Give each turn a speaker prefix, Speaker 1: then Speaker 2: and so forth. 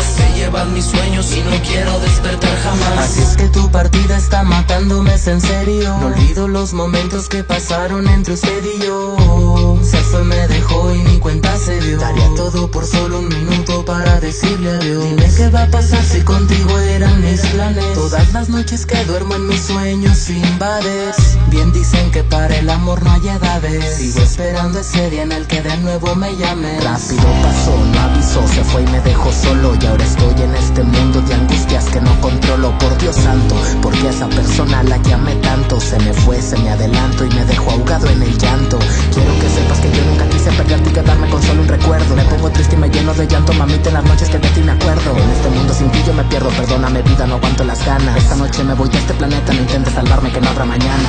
Speaker 1: Se llevan mis sueños y no quiero despertar jamás.
Speaker 2: Así es que tu partida está matándome es en serio. No olvido los momentos que pasaron entre usted y yo. Se fue, me dejó y ni cuenta se dio. Daría todo por solo un minuto para decirle adiós. Dime qué va a pasar si contigo eran mis planes. Todas las noches que duermo en mis sueños sin bares. Bien dicen que para el amor no hay Sigo esperando ese día en el que de nuevo me llame. Rápido pasó, no avisó, se fue y me dejó solo. Y ahora estoy en este mundo de angustias que no controlo. Por Dios santo, porque esa persona la que amé tanto se me fue, se me adelanto y me dejó ahogado en el llanto. Quiero que sepas que yo nunca quise perderte y quedarme con solo un recuerdo. Me pongo triste y me lleno de llanto, mamita, en las noches que de ti me acuerdo. En este mundo sin ti yo me pierdo, perdóname vida, no aguanto las ganas. Esta noche me voy de este planeta, no intentes salvarme que no habrá mañana.